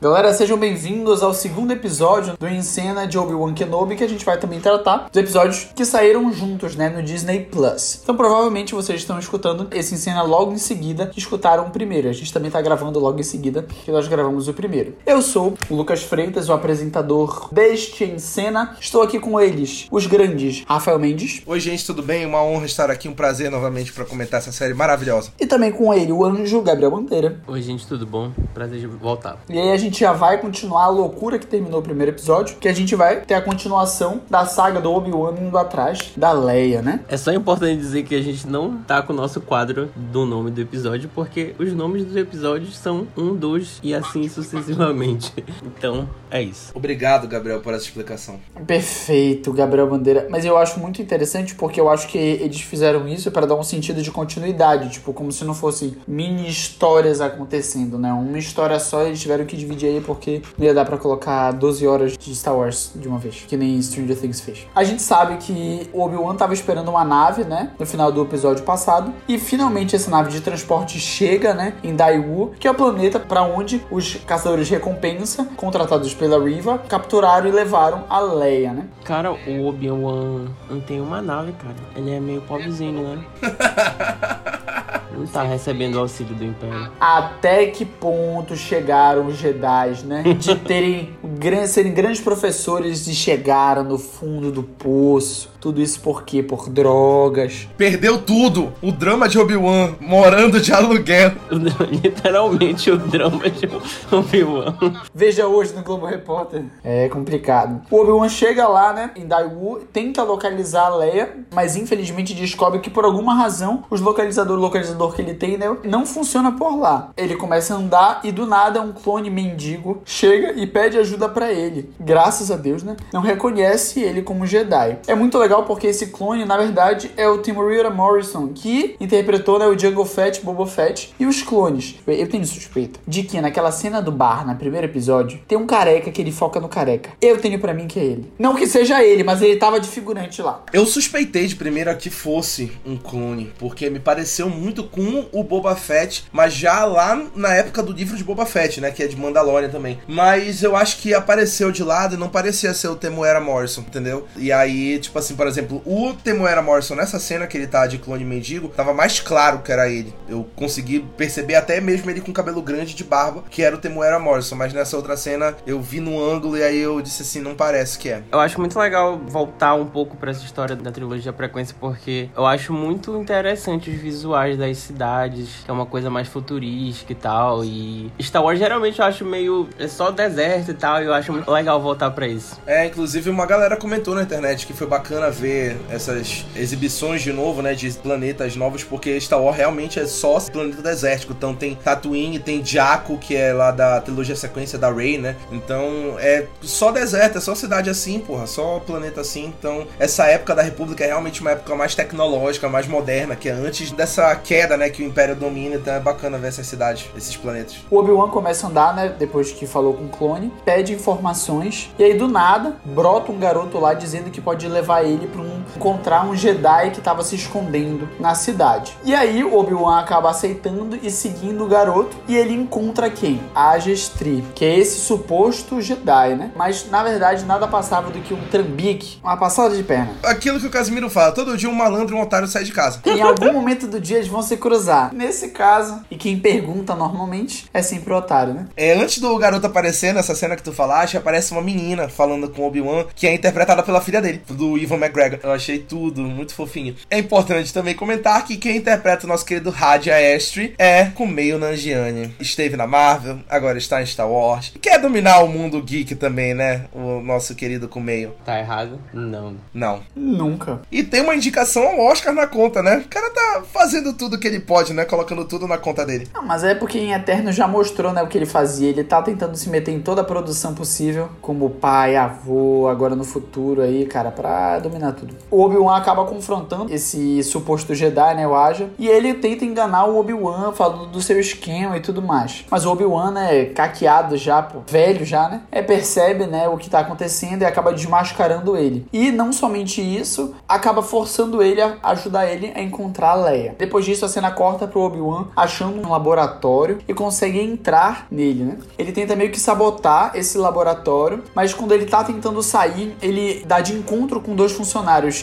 Galera, sejam bem-vindos ao segundo episódio do Em Cena de Obi-Wan Kenobi, que a gente vai também tratar dos episódios que saíram juntos, né, no Disney Plus. Então, provavelmente vocês estão escutando esse Em Cena logo em seguida que escutaram o primeiro. A gente também tá gravando logo em seguida que nós gravamos o primeiro. Eu sou o Lucas Freitas, o apresentador deste Em Cena. Estou aqui com eles, os grandes Rafael Mendes. Oi, gente, tudo bem? Uma honra estar aqui, um prazer novamente para comentar essa série maravilhosa. E também com ele, o anjo Gabriel Bandeira. Oi, gente, tudo bom? Prazer de voltar. E aí a gente já vai continuar a loucura que terminou o primeiro episódio, que a gente vai ter a continuação da saga do Obi-Wan indo atrás da Leia, né? É só importante dizer que a gente não tá com o nosso quadro do nome do episódio, porque os nomes dos episódios são um, dois e assim sucessivamente. Então, é isso. Obrigado, Gabriel, por essa explicação. Perfeito, Gabriel Bandeira. Mas eu acho muito interessante porque eu acho que eles fizeram isso para dar um sentido de continuidade, tipo, como se não fossem mini histórias acontecendo, né? Uma história só eles tiveram que dividir aí porque não ia dar pra colocar 12 horas de Star Wars de uma vez, que nem Stranger Things fez. A gente sabe que o Obi-Wan tava esperando uma nave, né? No final do episódio passado, e finalmente essa nave de transporte chega, né? Em Daiwu, que é o planeta para onde os caçadores de recompensa, contratados pela Riva, capturaram e levaram a Leia, né? Cara, o Obi-Wan não tem uma nave, cara. Ele é meio pobrezinho, né? Não tá recebendo o auxílio do Império. até que ponto chegaram os Jedi, né? De terem serem grandes professores e chegaram no fundo do poço. Tudo isso por quê? Por drogas. Perdeu tudo! O drama de Obi-Wan, morando de aluguel. Literalmente o drama de Obi-Wan. Veja hoje no Globo Repórter. É complicado. O Obi-Wan chega lá, né? Em Daiwu, tenta localizar a Leia, mas infelizmente descobre que por alguma razão os localizador, o localizador que ele tem, né, não funciona por lá. Ele começa a andar e do nada um clone mendigo chega e pede ajuda pra ele. Graças a Deus, né? Não reconhece ele como Jedi. É muito legal porque esse clone, na verdade, é o Timurira Morrison, que interpretou né, o Jungle Fett, Boba Fett e os clones. Eu tenho suspeita de que naquela cena do bar, no primeiro episódio, tem um careca que ele foca no careca. Eu tenho pra mim que é ele. Não que seja ele, mas ele tava de figurante lá. Eu suspeitei de primeira que fosse um clone, porque me pareceu muito com o Boba Fett, mas já lá na época do livro de Boba Fett, né? Que é de Mandalorian também. Mas eu acho que apareceu de lado e não parecia ser o Temuera Morrison, entendeu? E aí, tipo assim, por exemplo, o Temuera Morrison nessa cena que ele tá de clone mendigo, tava mais claro que era ele. Eu consegui perceber até mesmo ele com cabelo grande de barba, que era o Temuera Morrison, mas nessa outra cena eu vi no ângulo e aí eu disse assim, não parece que é. Eu acho muito legal voltar um pouco pra essa história da trilogia Frequência, porque eu acho muito interessante os visuais das cidades, que é uma coisa mais futurística e tal. E Star Wars geralmente eu acho meio. É só deserto e tal, e eu acho muito legal voltar pra isso. É, inclusive uma galera comentou na internet que foi bacana ver essas exibições de novo, né, de planetas novos, porque Star Wars realmente é só planeta desértico. Então tem Tatooine, tem Jakku, que é lá da trilogia sequência da Rey, né? Então é só deserto, é só cidade assim, porra, só planeta assim. Então essa época da República é realmente uma época mais tecnológica, mais moderna, que é antes dessa queda, né, que o Império domina. Então é bacana ver essas cidades, esses planetas. O Obi-Wan começa a andar, né? Depois que falou com o clone, pede informações. E aí, do nada, brota um garoto lá dizendo que pode levar ele para um, encontrar um Jedi que estava se escondendo na cidade. E aí, o Obi-Wan acaba aceitando e seguindo o garoto. E ele encontra quem? A Gestri, que é esse suposto Jedi, né? Mas na verdade, nada passava do que um trambique, uma passada de perna. Aquilo que o Casimiro fala, todo dia um malandro e um otário sai de casa. Em algum momento do dia eles vão se cruzar. Nesse caso, e quem pergunta normalmente é sempre o otário, né? É, antes do garoto aparecer nessa cena que tu falaste, aparece uma menina falando com o Obi-Wan, que é interpretada pela filha dele, do Ivan McGregor. Eu achei tudo muito fofinho. É importante também comentar que quem interpreta o nosso querido Radia Astri é Kumail Nanjiani. Esteve na Marvel, agora está em Star Wars. Quer dominar o mundo geek também, né? O nosso querido Kumail. Tá errado? Não. Não. Nunca. E tem uma indicação ao Oscar na conta, né? O cara tá fazendo tudo que ele pode, né? Colocando tudo na conta dele. Não, mas é porque em Eterno já mostrou, né, o que ele fazia. Ele tá tentando se meter em toda a produção possível, como pai, avô, agora no futuro aí, cara, pra dominar tudo. o Obi-Wan acaba confrontando esse suposto Jedi, né, o Aja, e ele tenta enganar o Obi-Wan falando do seu esquema e tudo mais. Mas o Obi-Wan, né, caqueado já, pô, velho já, né, é, percebe, né, o que tá acontecendo e acaba desmascarando ele. E não somente isso, acaba forçando ele a ajudar ele a encontrar a Leia. Depois disso, a cena corta pro Obi-Wan achando um laboratório e consegue entrar nele, né? Ele tenta meio que sabotar esse laboratório, mas quando ele tá tentando sair, ele dá de encontro com dois funcionários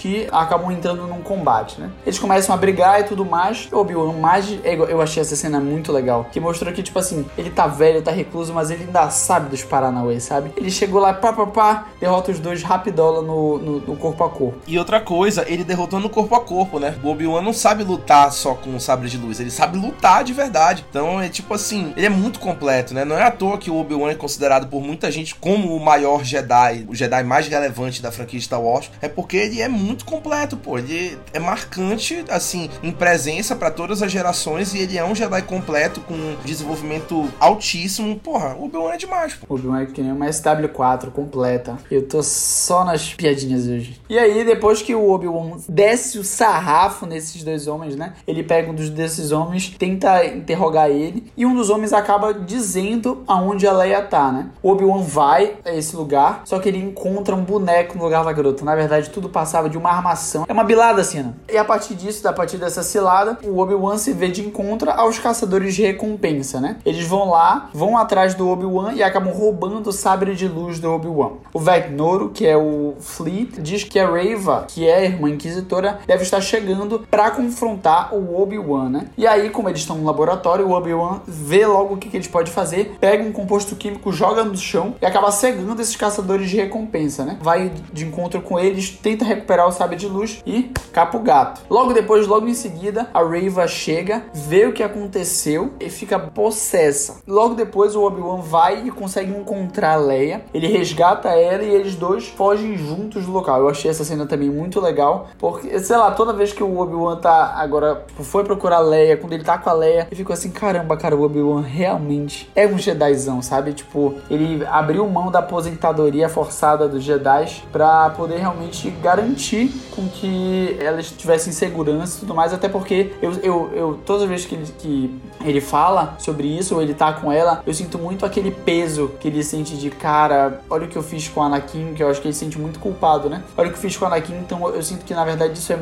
que acabam entrando num combate, né? Eles começam a brigar e tudo mais. O Obi-Wan mais eu achei essa cena muito legal, que mostrou que tipo assim, ele tá velho, tá recluso, mas ele ainda sabe dos Paranauê, sabe? Ele chegou lá, pá, pá, pá, derrota os dois rapidola no, no, no corpo a corpo. E outra coisa, ele derrotou no corpo a corpo, né? O Obi-Wan não sabe lutar só com o sabre de luz, ele sabe lutar de verdade. Então é tipo assim, ele é muito completo, né? Não é à toa que o Obi-Wan é considerado por muita gente como o maior Jedi, o Jedi mais relevante da franquia Star Wars, é porque ele é muito completo, pô. Ele é marcante, assim, em presença para todas as gerações e ele é um Jedi completo com desenvolvimento altíssimo. Porra, o Obi-Wan é demais, pô. Obi-Wan é que nem uma SW4 completa. Eu tô só nas piadinhas hoje. E aí, depois que o Obi-Wan desce o sarrafo nesses dois homens, né? Ele pega um dos desses homens, tenta interrogar ele, e um dos homens acaba dizendo aonde a Leia tá, né? O Obi-Wan vai a esse lugar, só que ele encontra um boneco no lugar da garota. Na verdade, tudo passava de uma armação. É uma bilada né? E a partir disso, a partir dessa cilada, o Obi-Wan se vê de encontro aos caçadores de recompensa, né? Eles vão lá, vão atrás do Obi-Wan e acabam roubando o sabre de luz do Obi-Wan. O Vecnoro, que é o Flea, diz que a Reva, que é a irmã inquisitora, deve estar chegando para confrontar o Obi-Wan, né? E aí, como eles estão no laboratório, o Obi-Wan vê logo o que, que eles podem fazer, pega um composto químico, joga no chão e acaba cegando esses caçadores de recompensa, né? Vai de encontro com eles, tenta recuperar o sabre de luz e capa o gato. Logo depois, logo em seguida, a Reva chega, vê o que aconteceu e fica possessa. Logo depois, o Obi-Wan vai e consegue encontrar a Leia. Ele resgata ela e eles dois fogem juntos do local. Eu achei essa cena também muito legal, porque, sei lá, toda vez que o Obi-Wan tá agora foi procurar a Leia, quando ele tá com a Leia, eu fico assim, caramba, cara, o Obi-Wan realmente é um Jedizão, sabe? Tipo, ele abriu mão da aposentadoria forçada dos Jedi para poder realmente garantir com que elas tivessem segurança e tudo mais, até porque eu, eu, eu todas as vezes que ele, que ele fala sobre isso, ou ele tá com ela, eu sinto muito aquele peso que ele sente de cara, olha o que eu fiz com a Anakin, que eu acho que ele se sente muito culpado, né? Olha o que eu fiz com a Anakin, então eu sinto que na verdade isso é,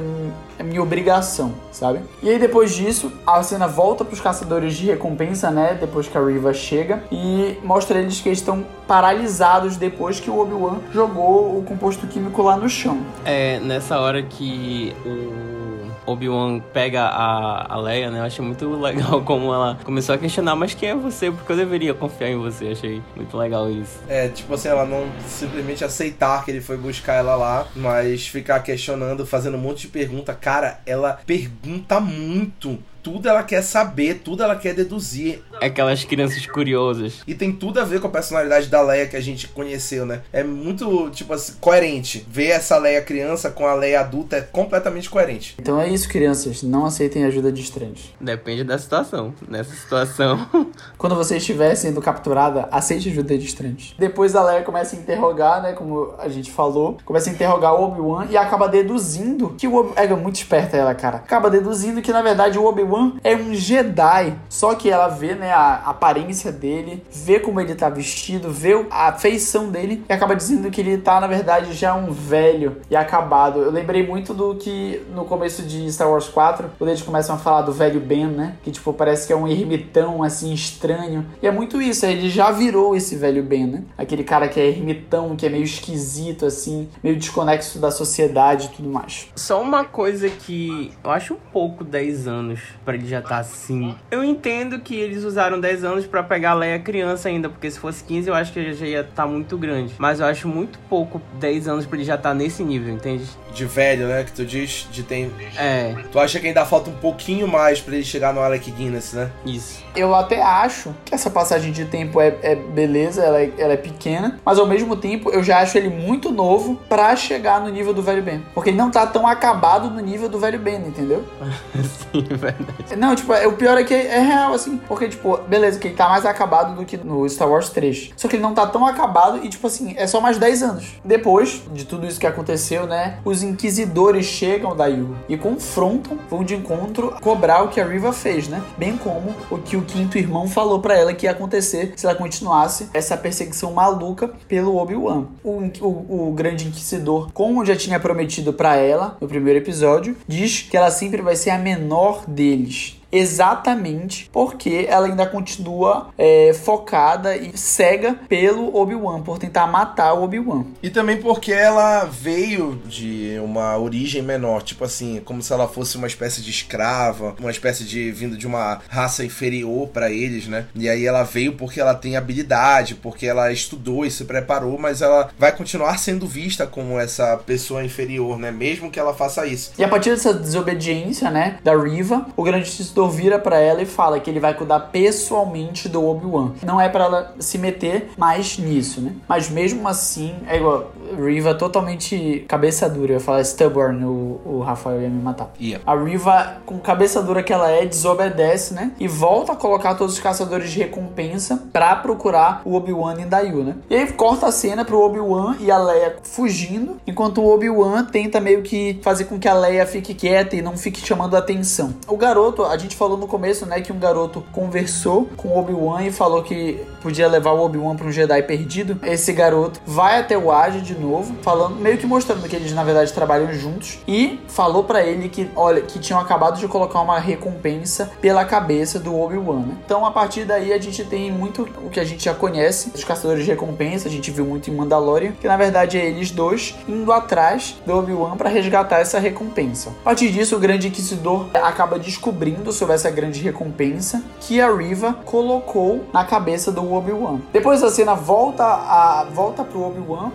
é minha obrigação, sabe? E aí depois disso, a cena volta pros caçadores de recompensa, né? Depois que a Riva chega e mostra eles que eles estão paralisados depois que o Obi-Wan jogou o composto químico lá no chão. É nessa hora que o Obi-Wan pega a, a Leia, né? Eu achei muito legal como ela começou a questionar, mas quem é você? Porque eu deveria confiar em você. Achei muito legal isso. É, tipo assim, ela não simplesmente aceitar que ele foi buscar ela lá, mas ficar questionando, fazendo um monte de pergunta. Cara, ela pergunta muito tudo ela quer saber, tudo ela quer deduzir. Aquelas crianças curiosas. E tem tudo a ver com a personalidade da Leia que a gente conheceu, né? É muito, tipo assim, coerente. Ver essa Leia criança com a Leia adulta é completamente coerente. Então é isso, crianças. Não aceitem ajuda de estranhos. Depende da situação. Nessa situação. Quando você estiver sendo capturada, aceite ajuda de estranhos. Depois a Leia começa a interrogar, né? Como a gente falou. Começa a interrogar o Obi-Wan e acaba deduzindo que o Obi-Wan. É muito esperta ela, cara. Acaba deduzindo que, na verdade, o Obi-Wan Obi-Wan é um Jedi. Só que ela vê, né, a aparência dele, vê como ele tá vestido, vê a feição dele e acaba dizendo que ele tá, na verdade, já um velho e acabado. Eu lembrei muito do que no começo de Star Wars 4, quando eles começam a falar do velho Ben, né? Que, tipo, parece que é um ermitão, assim, estranho. E é muito isso, ele já virou esse velho Ben, né? Aquele cara que é ermitão, que é meio esquisito, assim, meio desconexo da sociedade e tudo mais. Só uma coisa que eu acho um pouco 10 anos para ele já tá assim. Eu entendo que eles usaram 10 anos para pegar a Leia criança ainda, porque se fosse 15 eu acho que ele já ia estar tá muito grande. Mas eu acho muito pouco 10 anos para ele já estar tá nesse nível, entende? De velho, né? Que tu diz, de tem. É. Tu acha que ainda falta um pouquinho mais para ele chegar no Alec Guinness, né? Isso. Eu até acho que essa passagem de tempo é, é beleza, ela é, ela é pequena, mas ao mesmo tempo eu já acho ele muito novo para chegar no nível do velho Ben. Porque ele não tá tão acabado no nível do velho Ben, entendeu? Sim, verdade. Não, tipo, é, o pior é que é real, assim. Porque, tipo, beleza, que ele tá mais acabado do que no Star Wars 3. Só que ele não tá tão acabado e, tipo assim, é só mais 10 anos. Depois de tudo isso que aconteceu, né? Os inquisidores chegam da Yu e confrontam, vão de encontro cobrar o que a Riva fez, né? Bem como o que o quinto irmão falou para ela que ia acontecer se ela continuasse essa perseguição maluca pelo Obi-Wan. O, o, o, grande inquisidor, como já tinha prometido para ela no primeiro episódio, diz que ela sempre vai ser a menor deles exatamente porque ela ainda continua é, focada e cega pelo Obi-Wan, por tentar matar o Obi-Wan. E também porque ela veio de uma origem menor, tipo assim, como se ela fosse uma espécie de escrava, uma espécie de vindo de uma raça inferior para eles, né? E aí ela veio porque ela tem habilidade, porque ela estudou e se preparou, mas ela vai continuar sendo vista como essa pessoa inferior, né? Mesmo que ela faça isso. E a partir dessa desobediência, né, da Riva, o grande Inquisidor vira para ela e fala que ele vai cuidar pessoalmente do Obi-Wan. Não é para ela se meter mais nisso, né? Mas mesmo assim, é igual Riva totalmente cabeça dura. Eu ia falar stubborn, o, o Rafael ia me matar. Yeah. A Riva, com cabeça dura que ela é, desobedece, né? E volta a colocar todos os caçadores de recompensa para procurar o Obi-Wan em Dayu, né? E aí corta a cena pro Obi-Wan e a Leia fugindo, enquanto o Obi-Wan tenta meio que fazer com que a Leia fique quieta e não fique chamando atenção. O garoto, a gente falou no começo, né, que um garoto conversou com o Obi-Wan e falou que podia levar o Obi-Wan para um Jedi perdido. Esse garoto vai até o Aja de novo, falando, meio que mostrando que eles na verdade trabalham juntos e falou para ele que, olha, que tinham acabado de colocar uma recompensa pela cabeça do Obi-Wan. Né? Então a partir daí a gente tem muito o que a gente já conhece, os caçadores de recompensa, a gente viu muito em Mandalorian, que na verdade é eles dois indo atrás do Obi-Wan para resgatar essa recompensa. A partir disso, o grande inquisidor acaba descobrindo sobre essa grande recompensa que a Riva colocou na cabeça do Obi-Wan. Depois a cena volta a volta pro Obi-Wan,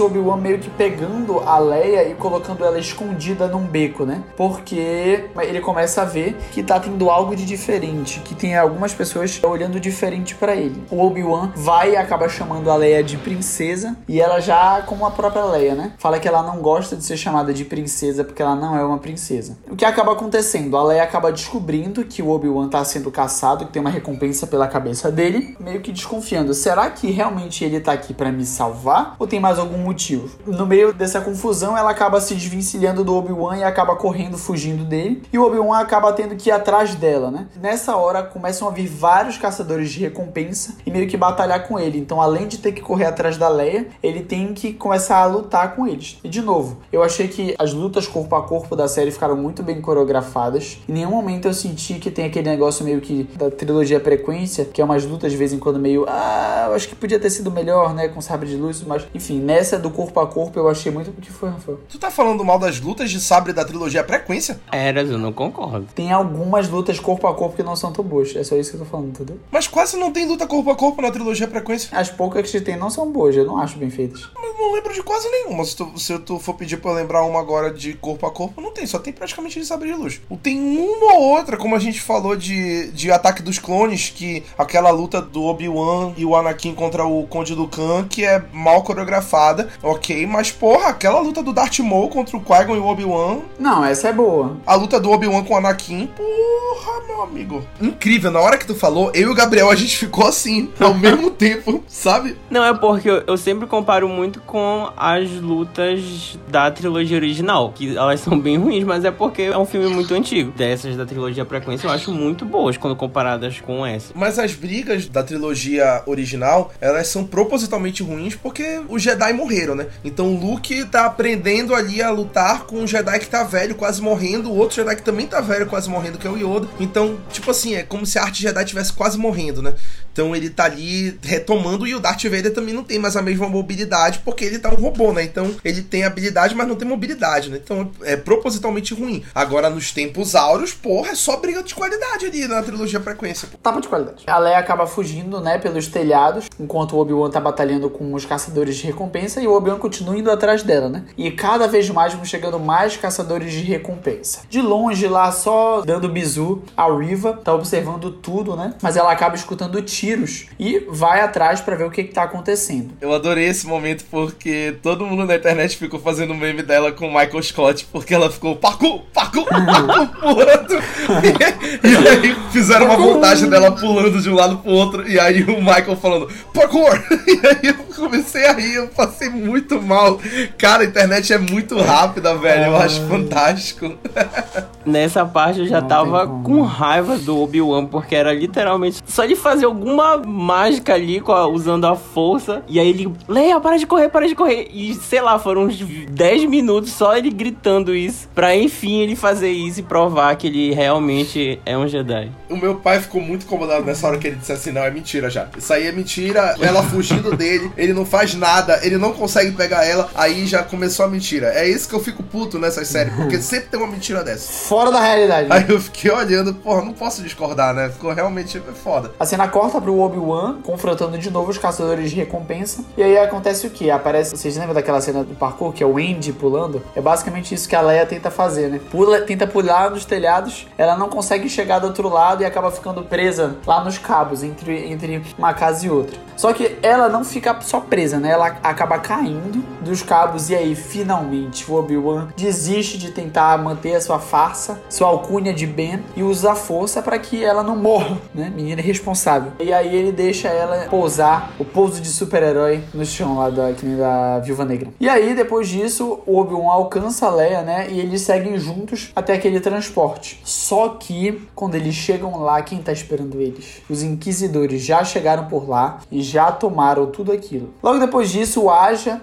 aparece o Obi-Wan meio que pegando a Leia e colocando ela escondida num beco, né? Porque ele começa a ver que tá tendo algo de diferente, que tem algumas pessoas olhando diferente para ele. O Obi-Wan vai e acaba chamando a Leia de princesa e ela já como a própria Leia, né? Fala que ela não gosta de ser chamada de princesa porque ela não é uma princesa. O que acaba acontecendo? A Leia acaba descobrindo que o Obi-Wan tá sendo caçado, que tem uma recompensa pela cabeça dele, meio que desconfiando. Será que realmente ele tá aqui para me salvar ou tem mais algum motivo? No meio dessa confusão, ela acaba se desvencilhando do Obi-Wan e acaba correndo, fugindo dele. E o Obi-Wan acaba tendo que ir atrás dela, né? Nessa hora começam a vir vários caçadores de recompensa e meio que batalhar com ele. Então, além de ter que correr atrás da Leia, ele tem que começar a lutar com eles. E de novo, eu achei que as lutas corpo a corpo da série ficaram muito bem coreografadas. Em nenhum momento eu senti que tem aquele negócio meio que da trilogia Frequência, que é umas lutas de vez em quando meio, ah, eu acho que podia ter sido melhor, né, com sabre de luz, mas enfim, nessa do corpo a corpo eu achei muito o que foi, Rafael. Tu tá falando mal das lutas de sabre da trilogia Frequência? Era, eu não concordo. Tem algumas lutas corpo a corpo que não são tão boas, é só isso que eu tô falando, entendeu? Mas quase não tem luta corpo a corpo na trilogia Frequência. As poucas que tem não são boas, eu não acho bem feitas. Mas não lembro de quase nenhuma. Se tu, se tu for pedir pra eu lembrar uma agora de corpo a corpo, não tem, só tem praticamente de sabre de luz. Tem uma ou outra, como a gente falou de, de Ataque dos Clones, que aquela luta do Obi-Wan e o Anakin contra o Conde Dukan, que é mal coreografada, ok, mas porra, aquela luta do Darth Maul contra o Qui-Gon e o Obi-Wan. Não, essa é boa. A luta do Obi-Wan com o Anakin, porra, meu amigo. Incrível, na hora que tu falou, eu e o Gabriel, a gente ficou assim, ao mesmo tempo, sabe? Não, é porque eu, eu sempre comparo muito com as lutas da trilogia original, que elas são bem ruins, mas é porque é um filme muito antigo. Dessas da trilogia Frequência eu acho muito boas quando comparadas com essa. Mas as brigas da trilogia original, elas são propositalmente ruins porque os Jedi morreram, né? Então Luke tá aprendendo ali a lutar com um Jedi que tá velho, quase morrendo, o outro Jedi que também tá velho, quase morrendo, que é o Yoda. Então, tipo assim, é como se a arte Jedi tivesse quase morrendo, né? Então ele tá ali retomando e o Darth Vader também não tem mais a mesma mobilidade porque ele tá um robô, né? Então ele tem habilidade, mas não tem mobilidade, né? Então é propositalmente ruim. Agora nos tempos áureos, porra, é só briga de qualidade ali na trilogia Frequência. Tapa de qualidade. A Leia acaba fugindo, né, pelos telhados, enquanto o Obi-Wan tá batalhando com os caçadores de recompensa e o Obi-Wan continua indo atrás dela, né? E cada vez mais vão chegando mais caçadores de recompensa. De longe lá, só dando bizu, a Riva tá observando tudo, né? Mas ela acaba escutando tiros e vai atrás para ver o que, que tá acontecendo. Eu adorei esse momento porque todo mundo na internet ficou fazendo meme dela com o Michael Scott porque ela ficou pacu, pacu, pacu, pulando. E, aí fizeram uma montagem dela pulando de um lado pro outro e aí o Michael falando parkour. E aí eu comecei a rir, eu passei muito mal. Cara, a internet é muito rápida, velho. Eu acho fantástico. Nessa parte eu já Não tava com raiva do Obi-Wan, porque era literalmente só de fazer alguma mágica ali com a- usando a força. E aí ele, Leia, para de correr, para de correr. E sei lá, foram uns 10 minutos só ele gritando isso. Pra enfim ele fazer isso e provar que ele realmente é um Jedi. O meu pai ficou muito incomodado nessa hora que ele disse assim: não, é mentira já. Isso aí é mentira. Ela fugindo dele, ele não faz nada, ele não consegue pegar ela. Aí já começou a mentira. É isso que eu fico puto nessas séries, porque sempre tem uma mentira dessa. Fora da realidade. Aí eu fiquei olhando, porra, não posso discordar, né? Ficou realmente foda. A cena corta pro Obi-Wan, confrontando de novo os caçadores de recompensa. E aí acontece o que? Aparece. Vocês lembram daquela cena do parkour, que é o Andy pulando? É basicamente isso que a Leia tenta fazer, né? Pula, tenta pular nos telhados, ela não consegue chegar do outro lado e acaba ficando presa lá nos cabos, entre, entre uma casa e outra. Só que ela não fica só presa, né? Ela acaba caindo dos cabos e aí, finalmente, o Obi-Wan desiste de tentar manter a sua farsa, sua alcunha de Ben e usa a força para que ela não morra, né? Menina irresponsável. E aí ele deixa ela pousar o pouso de super-herói no chão lá da, da Viúva Negra. E aí, depois disso, o Obi-Wan alcança a Leia, né? E eles seguem juntos até aquele transporte. Só que, quando eles chegam lá, quem tá esperando eles? Os Inquisidores já chegaram por lá e já tomaram tudo aquilo. Logo depois disso, o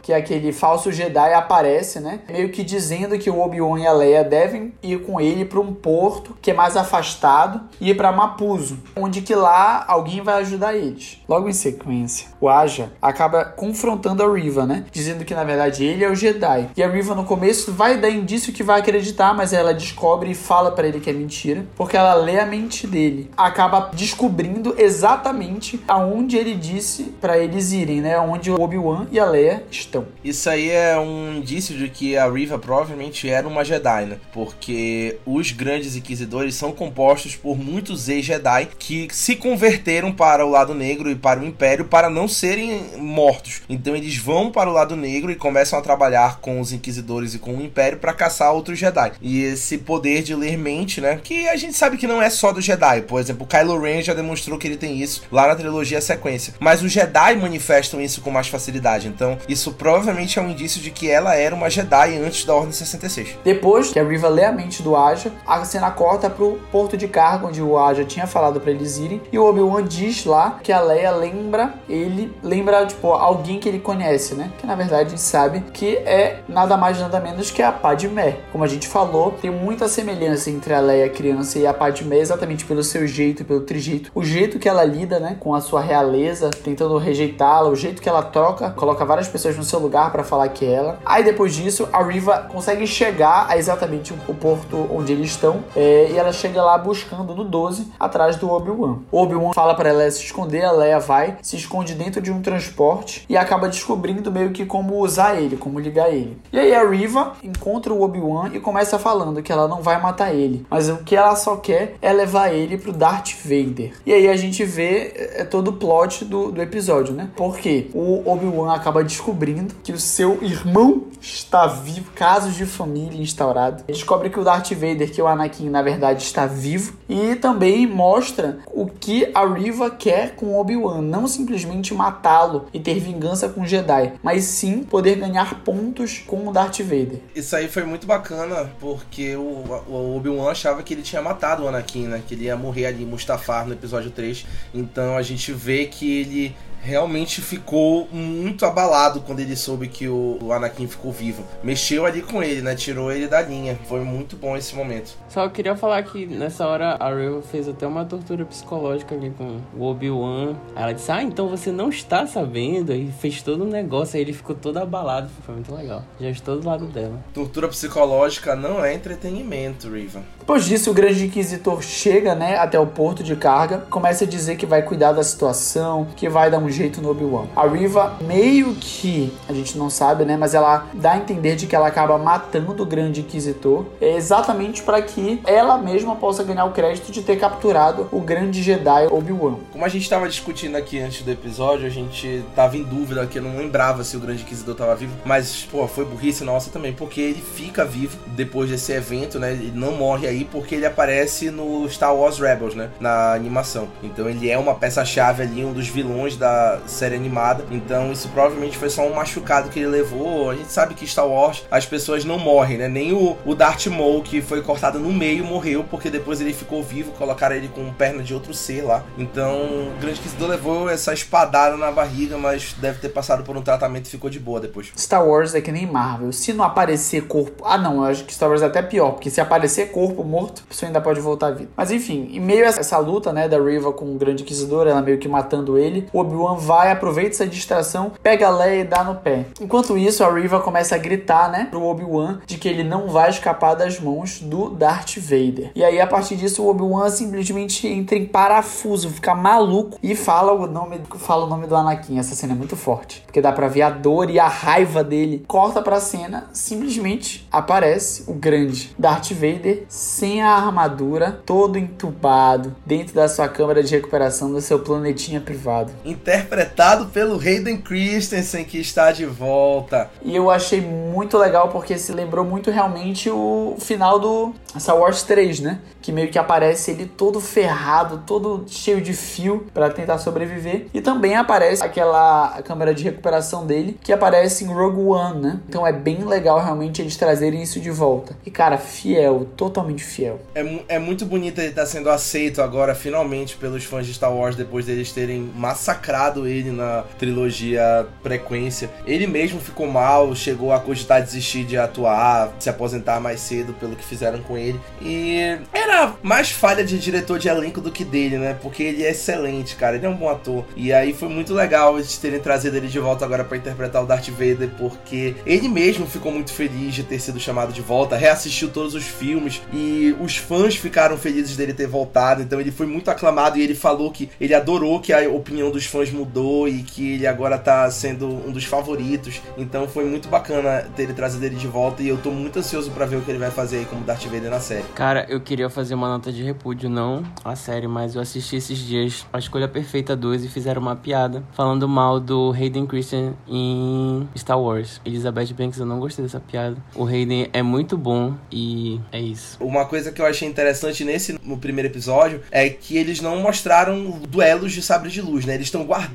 Que aquele falso Jedi, aparece, né? Meio que dizendo que o Obi-Wan e a Leia devem ir com ele para um porto que é mais afastado e ir para Mapuzo, onde que lá alguém vai ajudar eles. Logo em sequência, o Aja acaba confrontando a Riva, né? Dizendo que na verdade ele é o Jedi. E a Riva no começo vai dar indício que vai acreditar, mas ela descobre e fala para ele que é mentira, porque ela lê a mente dele. Acaba descobrindo exatamente aonde ele disse para eles irem, né? Onde o Obi-Wan e a Leia estão. Isso aí é um indício de que a Riva provavelmente era uma Jedi, né? Porque os grandes inquisidores são compostos por muitos ex-Jedi que se converteram para o lado negro e para o Império para não serem mortos. Então eles vão para o lado negro e começam a trabalhar com os inquisidores e com o Império para caçar outros Jedi. E esse poder de ler mente, né? Que a gente sabe que não é só do Jedi. Por exemplo, Kylo Ren já demonstrou que ele tem isso lá na trilogia sequência. Mas os Jedi manifestam isso com mais facilidade. Então, isso provavelmente é um indício de que ela era uma Jedi antes da Ordem 66. Depois que a Riva lê a mente do Aja, a cena corta pro porto de carga onde o Aja tinha falado para eles irem. E o Obi-Wan diz lá que a Leia lembra ele, lembra, tipo, alguém que ele conhece, né? Que na verdade a gente sabe que é nada mais nada menos que a Padmé. Como a gente falou, tem muita semelhança entre a Leia criança e a Padmé, exatamente pelo seu jeito, pelo trijeito. O jeito que ela lida, né, com a sua realeza, tentando rejeitá-la, o jeito que ela troca, coloca várias pessoas no seu lugar para falar que é ela. Aí depois disso, a Riva consegue chegar a exatamente o porto onde eles estão, é, e ela chega lá buscando no 12, atrás do Obi-Wan. Obi-Wan fala para ela se esconder, a Leia vai, se esconde dentro de um transporte e acaba descobrindo meio que como usar ele, como ligar ele. E aí a Riva encontra o Obi-Wan e começa falando que ela não vai matar ele, mas o que ela só quer é levar ele pro Darth Vader. E aí a gente vê é, todo o plot do, do episódio, né? Porque o Obi-Wan acaba descobrindo que o seu irmão está vivo, casos de família instaurado. Descobre que o Darth Vader, que é o Anakin, na verdade está vivo e também mostra o que a Riva quer com Obi-Wan, não simplesmente matá-lo e ter vingança com o Jedi, mas sim poder ganhar pontos com o Darth Vader. Isso aí foi muito bacana, porque o, o Obi-Wan achava que ele tinha matado o Anakin, né? Que ele ia morrer ali em Mustafar no episódio 3. Então a gente vê que ele realmente ficou muito abalado quando ele soube que o, Anakin ficou vivo. Mexeu ali com ele, né? Tirou ele da linha. Foi muito bom esse momento. Só eu queria falar que nessa hora a Riva fez até uma tortura psicológica ali com o Obi-Wan. Aí Ela disse, ah, então você não está sabendo. E fez todo um negócio, aí ele ficou todo abalado. Foi muito legal. Já estou do lado dela. Tortura psicológica não é entretenimento, Riva. Depois disso, o grande inquisidor chega, né, até o porto de carga, começa a dizer que vai cuidar da situação, que vai dar um jeito no Obi-Wan. A Riva meio que, a gente não sabe, né, mas ela dá a entender de que ela acaba matando o grande inquisitor, é exatamente para que ela mesma possa ganhar o crédito de ter capturado o grande Jedi Obi-Wan. Como a gente estava discutindo aqui antes do episódio, a gente tava em dúvida que eu não lembrava se o Grande Inquisidor tava vivo, mas, pô, foi burrice nossa também, porque ele fica vivo depois desse evento, né? Ele não morre aí porque ele aparece no Star Wars Rebels, né? Na animação. Então ele é uma peça-chave ali, um dos vilões da série animada. Então isso provavelmente foi só um machucado que ele levou. A gente sabe que Star Wars as pessoas não morrem, né? Nem o, o Darth Maul, que foi cortado no meio, morreu, porque depois ele ficou vivo, colocaram ele com perna de outro ser lá. Então, o Grande Inquisidor levou essa espadada na barriga, mas deve ter passado por um tratamento e ficou de boa depois. Star Wars é que nem Marvel. Se não aparecer corpo. Ah, não, eu acho que Star Wars é até pior, porque se aparecer corpo morto, a pessoa ainda pode voltar à vida. Mas enfim, em meio a essa luta, né, da Riva com o Grande Inquisidor, ela meio que matando ele, o Vai, aproveita essa distração, pega a Leia e dá no pé. Enquanto isso, a Riva começa a gritar, né, pro Obi-Wan de que ele não vai escapar das mãos do Darth Vader. E aí, a partir disso, o Obi-Wan simplesmente entra em parafuso, fica maluco e fala o nome, fala o nome do Anakin. Essa cena é muito forte, porque dá pra ver a dor e a raiva dele. Corta pra cena, simplesmente aparece o grande Darth Vader sem a armadura, todo entubado, dentro da sua câmara de recuperação do seu planetinha privado. Interpretado pelo Hayden Christensen, que está de volta. E eu achei muito legal porque se lembrou muito realmente o final do Star Wars 3, né? Que meio que aparece ele todo ferrado, todo cheio de fio para tentar sobreviver. E também aparece aquela câmera de recuperação dele que aparece em Rogue One, né? Então é bem legal realmente eles trazerem isso de volta. E cara, fiel, totalmente fiel. É, é muito bonito ele estar sendo aceito agora, finalmente, pelos fãs de Star Wars, depois deles terem massacrado ele na trilogia Frequência. Ele mesmo ficou mal, chegou a cogitar desistir de atuar, se aposentar mais cedo pelo que fizeram com ele. E era mais falha de diretor de elenco do que dele, né? Porque ele é excelente, cara. Ele é um bom ator. E aí foi muito legal eles terem trazido ele de volta agora pra interpretar o Darth Vader, porque ele mesmo ficou muito feliz de ter sido chamado de volta, reassistiu todos os filmes e os fãs ficaram felizes dele ter voltado. Então ele foi muito aclamado e ele falou que ele adorou que a opinião dos fãs mudou e que ele agora tá sendo um dos favoritos. Então foi muito bacana ter ele trazido ele de volta e eu tô muito ansioso pra ver o que ele vai fazer aí como Darth Vader na série. Cara, eu queria fazer uma nota de repúdio, não a série, mas eu assisti esses dias A Escolha Perfeita 2 e fizeram uma piada falando mal do Hayden Christian em Star Wars. Elizabeth Banks, eu não gostei dessa piada. O Hayden é muito bom e é isso. Uma coisa que eu achei interessante nesse no primeiro episódio é que eles não mostraram duelos de sabre de luz, né? Eles estão guardando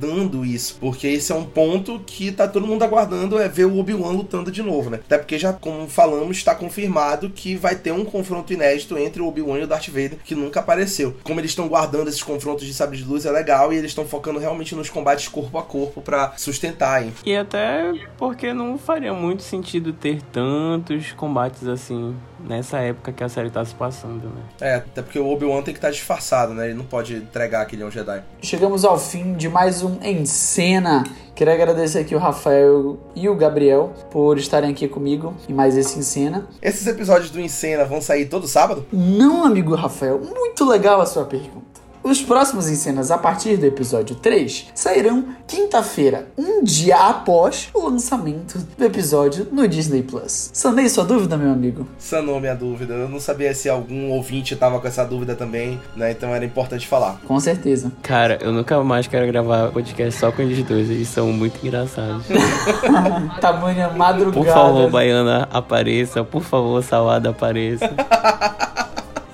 isso, porque esse é um ponto que tá todo mundo aguardando é ver o Obi-Wan lutando de novo, né? Até porque já, como falamos, está confirmado que vai ter um confronto inédito entre o Obi-Wan e o Darth Vader que nunca apareceu. Como eles estão guardando esses confrontos de sabre de luz é legal e eles estão focando realmente nos combates corpo a corpo pra sustentar, hein? E até porque não faria muito sentido ter tantos combates assim nessa época que a série tá se passando, né? É, até porque o Obi-Wan tem que estar disfarçado, né? Ele não pode entregar que ele é um Jedi. Chegamos ao fim de mais um Em Cena. Queria agradecer aqui o Rafael e o Gabriel por estarem aqui comigo em mais esse Em Cena. Esses episódios do Encena vão sair todo sábado? Não, amigo Rafael, muito legal a sua pergunta. Os próximos encenas a partir do episódio 3 sairão quinta-feira, um dia após o lançamento do episódio no Disney Plus. Sanei sua dúvida, meu amigo? Sanou minha dúvida. Eu não sabia se algum ouvinte tava com essa dúvida também, né? Então era importante falar. Com certeza. Cara, eu nunca mais quero gravar podcast só com eles dois, eles são muito engraçados. Tamanha madrugada. Por favor, Baiana, apareça. Por favor, Salada, apareça.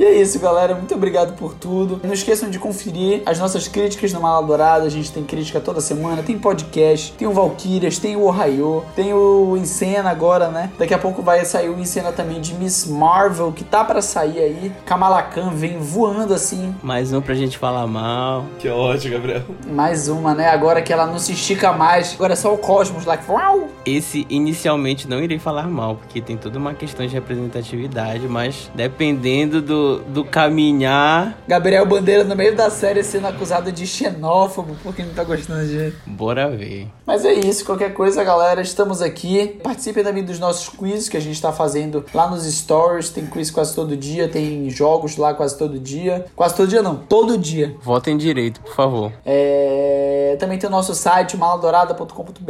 É isso, galera. Muito obrigado por tudo. Não esqueçam de conferir as nossas críticas no Mala Dourada. A gente tem crítica toda semana. Tem podcast, tem o Valkyrias, tem o Ohio, tem o Encena agora, né? Daqui a pouco vai sair o Encena também de Miss Marvel, que tá pra sair aí. Kamala Khan vem voando assim. Mais um pra gente falar mal. Que ótimo, Gabriel. Mais uma, né? Agora que ela não se estica mais. Agora é só o Cosmos lá que. Uau! Esse inicialmente não irei falar mal, porque tem toda uma questão de representatividade, mas dependendo do, do caminhar, Gabriel Bandeira no meio da série sendo acusado de xenófobo porque não tá gostando de. bora ver. Mas é isso, qualquer coisa, galera, estamos aqui. Participem também dos nossos quizzes que a gente tá fazendo lá nos stories. Tem quiz quase todo dia, tem jogos lá quase todo dia. Quase todo dia não, todo dia. Votem direito, por favor. É, Também tem o nosso site, maladourada.com.br.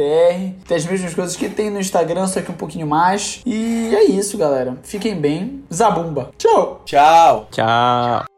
Tem as mesmas coisas que tem no Instagram, só que um pouquinho mais. E é isso, galera. Fiquem bem. Zabumba. Tchau! Tchau. Tchau.